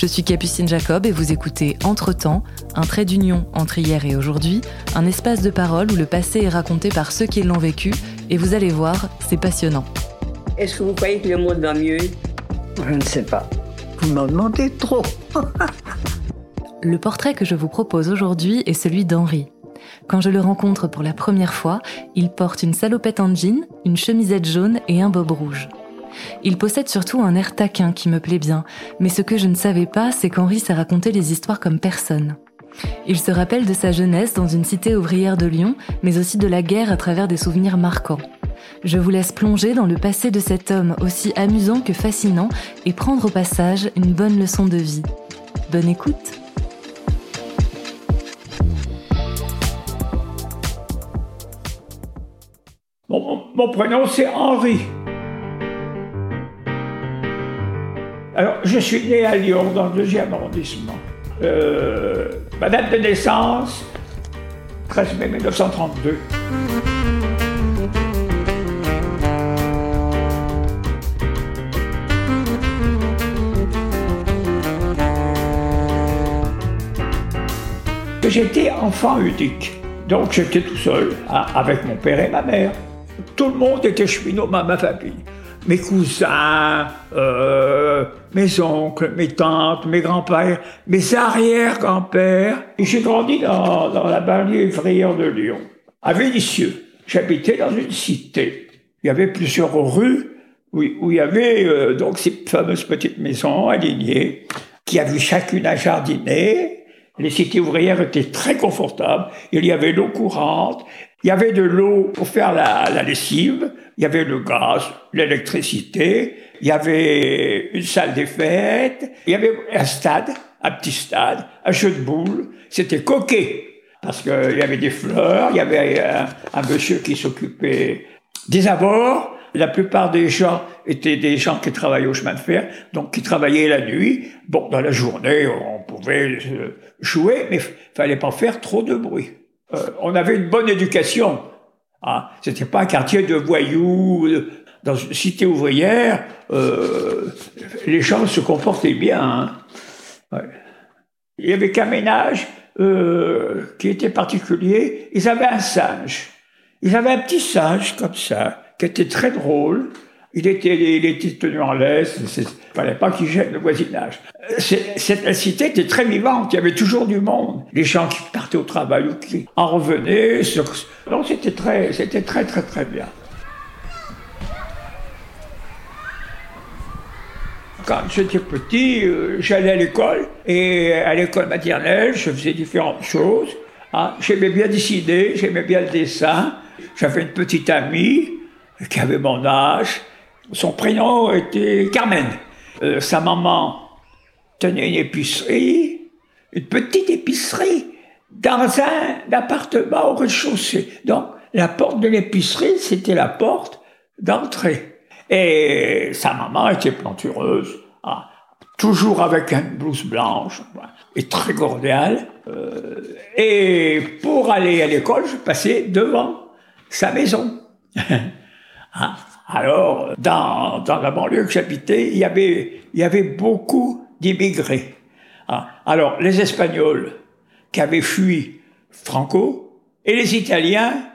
Je suis Capucine Jacob et vous écoutez Entre-temps, un trait d'union entre hier et aujourd'hui, un espace de parole où le passé est raconté par ceux qui l'ont vécu, et vous allez voir, c'est passionnant. Est-ce que vous croyez que le monde va mieux? Je ne sais pas. Vous m'en demandez trop. Le portrait que je vous propose aujourd'hui est celui d'Henri. Quand je le rencontre pour la première fois, il porte une salopette en jean, une chemisette jaune et un bob rouge. Il possède surtout un air taquin qui me plaît bien, mais ce que je ne savais pas, c'est qu'Henri sait raconter les histoires comme personne. Il se rappelle de sa jeunesse dans une cité ouvrière de Lyon, mais aussi de la guerre à travers des souvenirs marquants. Je vous laisse plonger dans le passé de cet homme aussi amusant que fascinant et prendre au passage une bonne leçon de vie. Bonne écoute mon- mon prénom, c'est Henri. Alors, je suis né à Lyon, dans le deuxième arrondissement. Euh, ma date de naissance, 13 mai 1932. J'étais enfant unique, donc j'étais tout seul, hein, avec mon père et ma mère. Tout le monde était cheminot dans ma famille. Mes cousins, euh, mes oncles, mes tantes, mes grands-pères, mes arrière-grands-pères. Et j'ai grandi dans, dans la banlieue ouvrière de Lyon, à Vénissieux. J'habitais dans une cité. Il y avait plusieurs rues où, où il y avait euh, donc ces fameuses petites maisons alignées qui avaient chacune un jardinet. Les cités ouvrières étaient très confortables. Il y avait l'eau courante, il y avait de l'eau pour faire la, lessive, il y avait le gaz, l'électricité, il y avait une salle des fêtes, il y avait un stade, un petit stade, un jeu de boules. C'était coquet parce qu'il y avait des fleurs, il y avait un, un monsieur qui s'occupait des abords. La plupart des gens étaient des gens qui travaillaient au chemin de fer, donc qui travaillaient la nuit. Bon, dans la journée, on pouvait euh, jouer, mais fallait pas faire trop de bruit. Euh, on avait une bonne éducation. Hein. C'était pas un quartier de voyous. Dans une cité ouvrière, euh, les gens se comportaient bien. hein. Il y avait qu'un ménage qui était particulier. Ils avaient un singe. Ils avaient un petit singe comme ça, qui était très drôle. Il était, il était tenu en laisse. Il fallait pas qu'il gêne le voisinage. Euh, Cette cité était très vivante. Il y avait toujours du monde. Les gens qui partaient au travail ou qui en revenaient. Donc c'était très, très, très, très bien. Quand j'étais petit, euh, j'allais à l'école et à l'école maternelle, je faisais différentes choses. hein. J'aimais bien dessiner, j'aimais bien le dessin. J'avais une petite amie qui avait mon âge. Son prénom était Carmen. Euh, sa maman tenait une épicerie, une petite épicerie, dans un appartement au rez-de-chaussée. Donc, la porte de l'épicerie, c'était la porte d'entrée. Et sa maman était plantureuse, hein, toujours avec une blouse blanche, et très cordiale. Euh, et pour aller à l'école, je passais devant sa maison. Hein, Alors, dans, dans la banlieue que j'habitais, il y avait, il y avait beaucoup d'immigrés. Hein, Alors, les Espagnols qui avaient fui Franco et les Italiens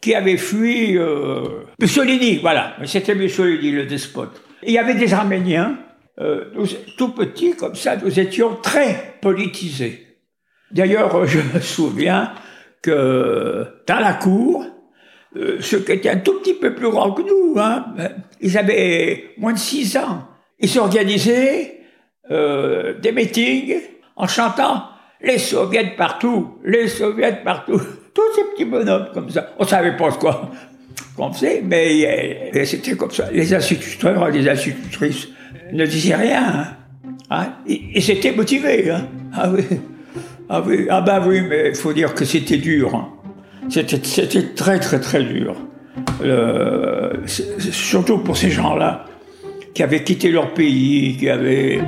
qui avaient fui euh, Mussolini, voilà. C'était Mussolini, le despote. Il y avait des Arméniens, euh, tout petits comme ça, nous étions très politisés. D'ailleurs, je me souviens que dans la cour, ceux qui étaient un tout petit peu plus grands que nous, hein, ben, ils avaient moins de six ans. Ils s'organisaient euh, des meetings en chantant les soviets partout, les soviets partout. Tous ces petits bonhommes comme ça. On savait pas quoi qu'on faisait, mais euh, c'était comme ça. Les instituteurs et les institutrices ne disaient rien. hein. Hein, et et c'était motivé. Hein. Ah oui. Ah oui, ah bah oui, mais il faut dire que c'était dur. C'était très très très dur. Euh, surtout pour ces gens-là qui avaient quitté leur pays, qui avaient...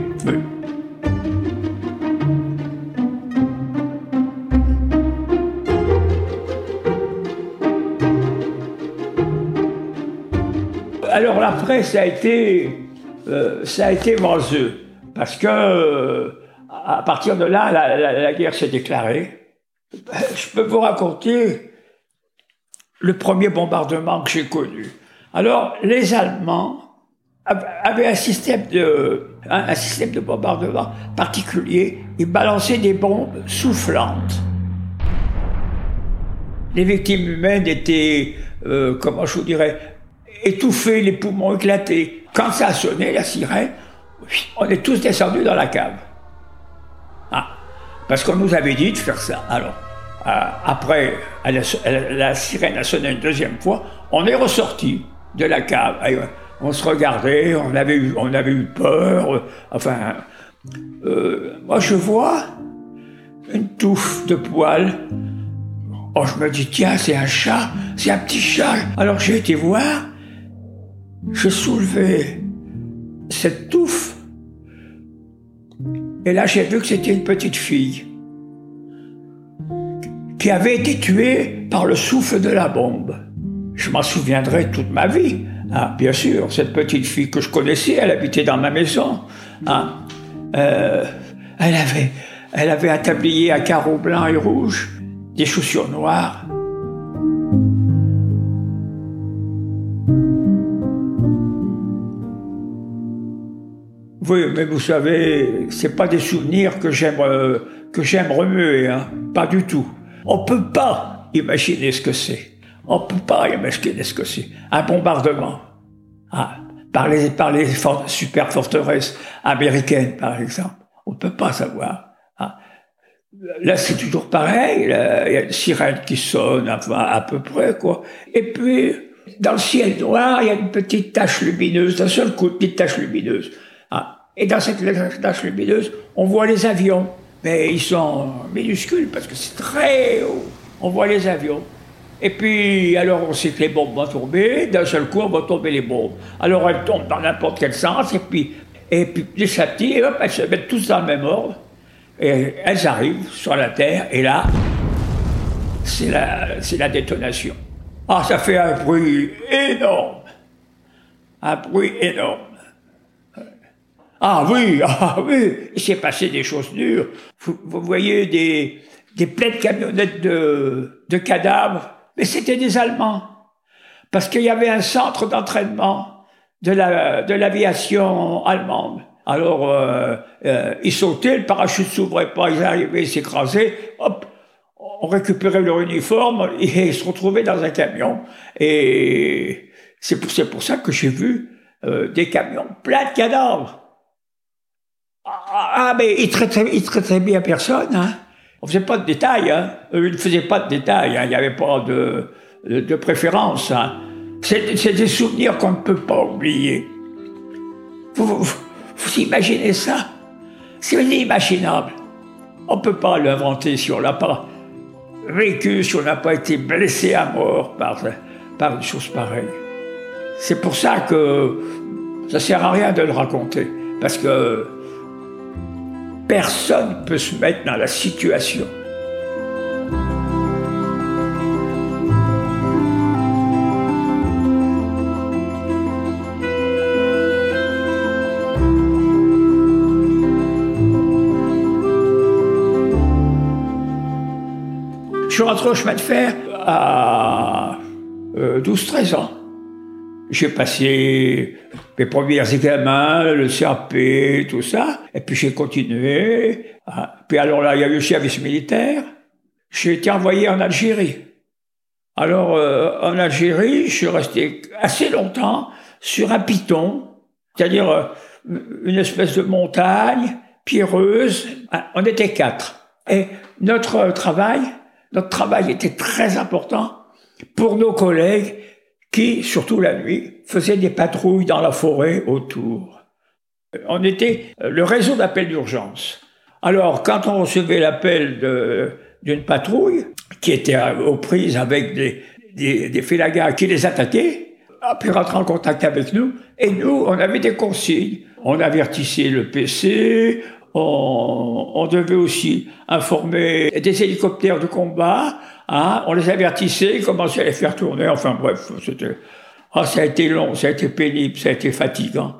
Alors l'après, ça a été, euh, ça a été vaseux, parce que euh, à partir de là, la, guerre s'est déclarée. Je peux vous raconter le premier bombardement que j'ai connu. Alors, les Allemands av- avaient un système de, bombardement particulier. Ils balançaient des bombes soufflantes. Les victimes humaines étaient, euh, comment je vous dirais, étouffées, les poumons éclatés. Quand ça a sonné, la sirène, on est tous descendus dans la cave. Ah, parce qu'on nous avait dit de faire ça. Alors, après, elle a- elle- la sirène a sonné une deuxième fois, on est ressorti de la cave. Euh, on se regardait, on avait eu, on avait eu peur. euh, enfin, euh, moi je vois une touffe de poils. Oh, je me dis, tiens, c'est un chat, c'est un petit chat. Alors j'ai été voir, je soulevais cette touffe. Et là, j'ai vu que c'était une petite fille qui avait été tuée par le souffle de la bombe. Je m'en souviendrai toute ma vie. Ah, bien sûr, cette petite fille que je connaissais, elle habitait dans ma maison. Ah, euh, elle avait, elle avait un tablier à carreaux blancs et rouges, des chaussures noires. Oui, mais vous savez, c'est pas des souvenirs que j'aime euh, remuer, hein. Pas du tout. On peut pas imaginer ce que c'est. On peut pas imaginer ce que c'est. Un bombardement. Ah, par les super forteresses américaines, par exemple. On peut pas savoir. Ah. Là, c'est toujours pareil. Il y a une sirène qui sonne, à peu près, quoi. Et puis, dans le ciel noir, il y a une petite tache lumineuse, d'un seul coup, une petite tache lumineuse. Ah. Et dans cette tache lumineuse, on voit les avions. Mais ils sont minuscules parce que c'est très haut. On voit les avions. Et puis, alors on sait que les bombes vont tomber, d'un seul coup, vont tomber les bombes. Alors elles tombent dans n'importe quel sens, et puis, et puis à hop, elles se mettent tous dans le même ordre. Et elles arrivent sur la Terre, et là, c'est la, c'est la détonation. Ah, ça fait un bruit énorme. Un bruit énorme. Ah oui, ah oui, il s'est passé des choses dures. Vous, voyez des, des pleines camionnettes de, de cadavres, mais c'était des Allemands. Parce qu'il y avait un centre d'entraînement de la, de l'aviation allemande. Alors, euh, euh, ils sautaient, le parachute s'ouvrait pas, ils arrivaient, ils s'écrasaient, hop, on récupérait leur uniforme et ils se retrouvaient dans un camion. Et c'est pour, pour ça que j'ai vu euh, des camions pleins de cadavres. Ah, mais ils traitaient, ils traitaient bien personne. Hein. On faisait pas de détails. Hein. Eux, ils ne faisaient pas de détails. Hein. Il n'y avait pas de, de, préférence. Hein. C'est, des souvenirs qu'on ne peut pas oublier. Vous, imaginez ça? C'est inimaginable. On ne peut pas l'inventer si on l'a pas vécu, si on n'a pas été blessé à mort par, par une chose pareille. C'est pour ça que ça sert à rien de le raconter. Parce que personne ne peut se mettre dans la situation. Je suis rentré au chemin de fer à euh, 12-13 ans. J'ai passé mes premiers examens, le CAP, tout ça, et puis j'ai continué. Ah, Puis alors là, il y a eu le service militaire. J'ai été envoyé en Algérie. Alors, euh, en Algérie, je suis resté assez longtemps sur un piton, c'est-à-dire euh, une espèce de montagne pierreuse. On était quatre. Et notre travail, notre travail était très important pour nos collègues qui, surtout la nuit, faisaient des patrouilles dans la forêt autour. On était euh, le réseau d'appel d'urgence. Alors, quand on recevait l'appel d'une patrouille qui était aux prises avec des, des, qui les attaquaient, a pu rentrer en contact avec nous. Et nous, on avait des consignes. On avertissait le PC, on devait aussi informer des hélicoptères de combat. Hein, on les avertissait, commençait à les faire tourner. Enfin bref, c'était... Ah, ça a été long, ça a été pénible, ça a été fatigant.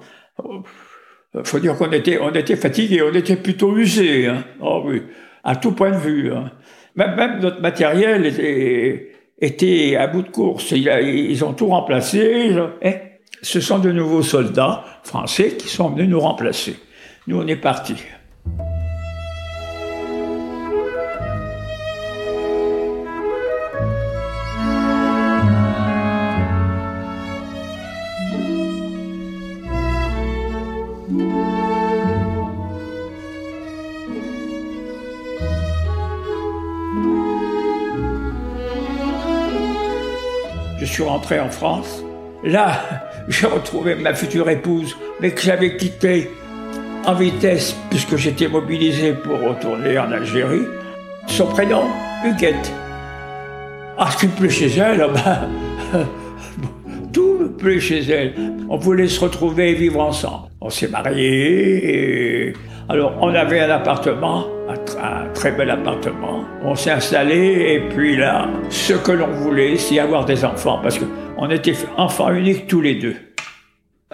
Faut dire qu'on était, on était fatigué, on était plutôt usé. Hein. Oh oui, à tout point de vue. Hein. Même, même notre matériel était, était à bout de course. Ils, ont tout remplacé. Et ce sont de nouveaux soldats français qui sont venus nous remplacer. Nous, on est partis. Suis rentré en France. Là, j'ai retrouvé ma future épouse, mais que j'avais quittée en vitesse puisque j'étais mobilisé pour retourner en Algérie. Son prénom, Huguette. Ah, ce qui plaît chez elle, ben, tout me plaît chez elle. On voulait se retrouver et vivre ensemble. On s'est mariés alors on avait un appartement très bel appartement. On s'est installé et puis là, ce que l'on voulait, c'est avoir des enfants parce qu'on était enfants uniques tous les deux.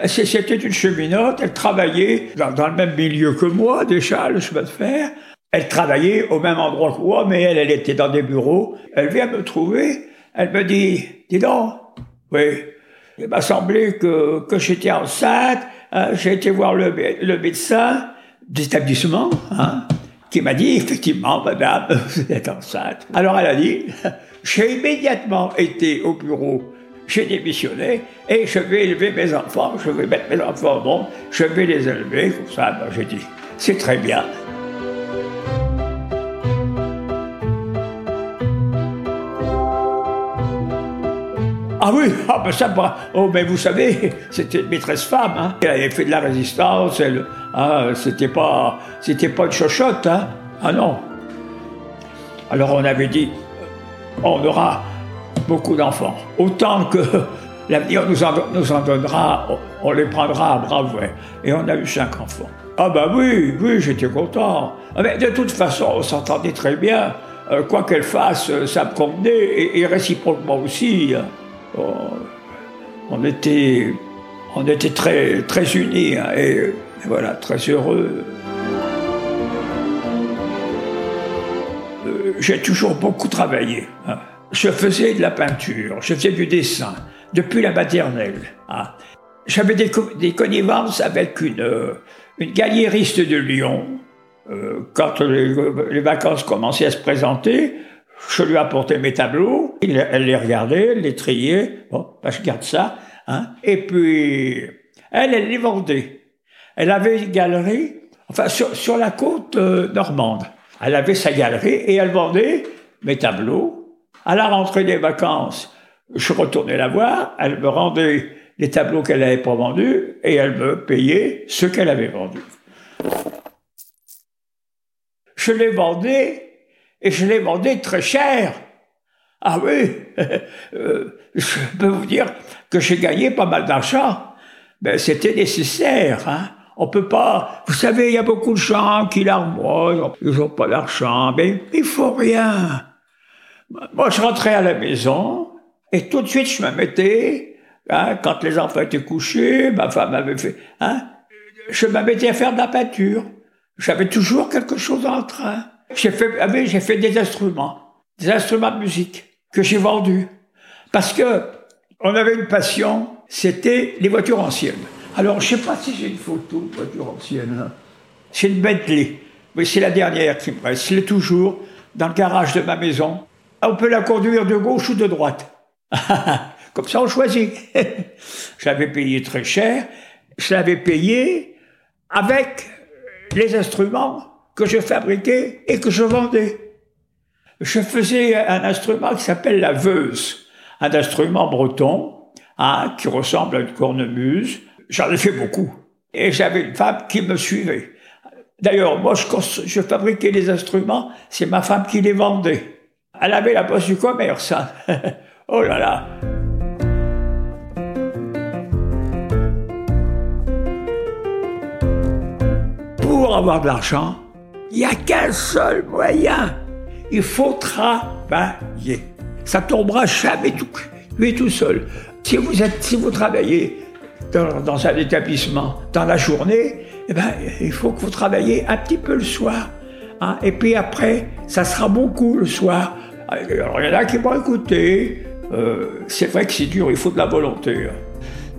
C'était une cheminote, elle travaillait dans, le même milieu que moi, déjà, le chemin de fer. Elle travaillait au même endroit que moi, mais elle, elle était dans des bureaux. Elle vient me trouver, elle me dit, dis donc, oui, il m'a semblé que, que j'étais enceinte, hein, j'ai été voir le, le médecin d'établissement, hein, qui m'a dit, effectivement, madame, vous êtes enceinte. Alors elle a dit, j'ai immédiatement été au bureau, j'ai démissionné, et je vais élever mes enfants, je vais mettre mes enfants au monde, je vais les élever, comme ça, ben, j'ai dit, c'est très bien. Ah oui, ah ben bah, oh, mais vous savez, c'était une maîtresse femme, hein. Elle avait fait de la résistance, elle, ah, c'était pas, c'était pas une chochotte, hein. Ah non. Alors on avait dit, on aura beaucoup d'enfants. Autant que l'avenir nous en, donnera, on les prendra à bras ouverts. Et on a eu cinq enfants. Ah bah oui, oui, j'étais content. Ah, mais de toute façon, on s'entendait très bien. Euh, quoi qu'elle fasse, ça me convenait, et, réciproquement aussi. On était, on était très, très unis, hein, et voilà, très heureux. Euh, j'ai toujours beaucoup travaillé. Hein. Je faisais de la peinture, je faisais du dessin, depuis la maternelle. Hein. J'avais des, connivences avec une, euh, une galliériste de Lyon. Euh, quand les, vacances commençaient à se présenter, je lui apportais mes tableaux, elle les regardait, elle les triait, bon, ben, je garde ça, hein. et puis elle, elle les vendait. Elle avait une galerie, enfin sur, la côte euh, normande. Elle avait sa galerie et elle vendait mes tableaux. À la rentrée des vacances, je retournais la voir, elle me rendait les tableaux qu'elle n'avait pas vendus et elle me payait ce qu'elle avait vendu. Je les vendais et je les vendais très cher. Ah oui, euh, je peux vous dire que j'ai gagné pas mal d'argent. Ben, c'était nécessaire. Hein. On peut pas. Vous savez, il y a beaucoup de gens qui larmoient, ils n'ont pas d'argent, mais il faut rien. Moi, je rentrais à la maison et tout de suite, je me mettais, hein, quand les enfants étaient couchés, ma femme avait fait, hein, je me mettais à faire de la peinture. J'avais toujours quelque chose en train. J'ai fait, ah j'ai fait des instruments, des instruments de musique que j'ai vendus. Parce que on avait une passion, c'était les voitures anciennes. Alors, je sais pas si j'ai une photo de voiture ancienne. Hein. C'est une Bentley. Mais c'est la dernière qui me reste. Je toujours dans le garage de ma maison. On peut la conduire de gauche ou de droite. Comme ça, on choisit. je l'avais payé très cher. Je l'avais payé avec les instruments que je fabriquais et que je vendais. Je faisais un instrument qui s'appelle la veuse, un instrument breton hein, qui ressemble à une cornemuse, J'en ai fait beaucoup. Et j'avais une femme qui me suivait. D'ailleurs, moi, je, fabriquais les instruments, c'est ma femme qui les vendait. Elle avait la poste du commerce. Hein. oh là là. Pour avoir de l'argent, il n'y a qu'un seul moyen. Il faut travailler. Ça tombera jamais tout, lui tout seul. Si vous, êtes, si vous travaillez dans, un établissement dans la journée, eh ben, il faut que vous travaillez un petit peu le soir. Hein. Et puis après, ça sera beaucoup le soir. Alors, il y en a qui vont écouter. Euh, c'est vrai que c'est dur, il faut de la volonté. Hein.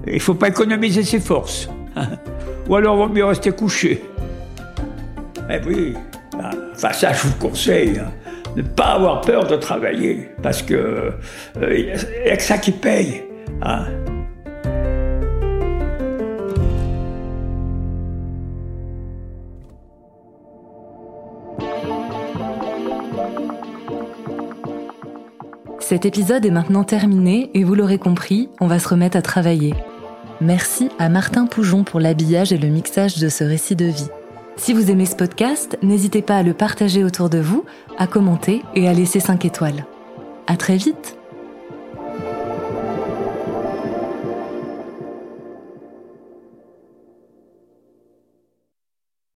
Il ne faut pas économiser ses forces. Hein. Ou alors, il vaut mieux rester couché. Mais oui, enfin ça, je vous conseille. Ne pas avoir peur de travailler, parce que euh, a que ça qui paye. Cet épisode est maintenant terminé et vous l'aurez compris, on va se remettre à travailler. Merci à Martin Poujon pour l'habillage et le mixage de ce récit de vie. Si vous aimez ce podcast, n'hésitez pas à le partager autour de vous, à commenter et à laisser 5 étoiles. À très vite!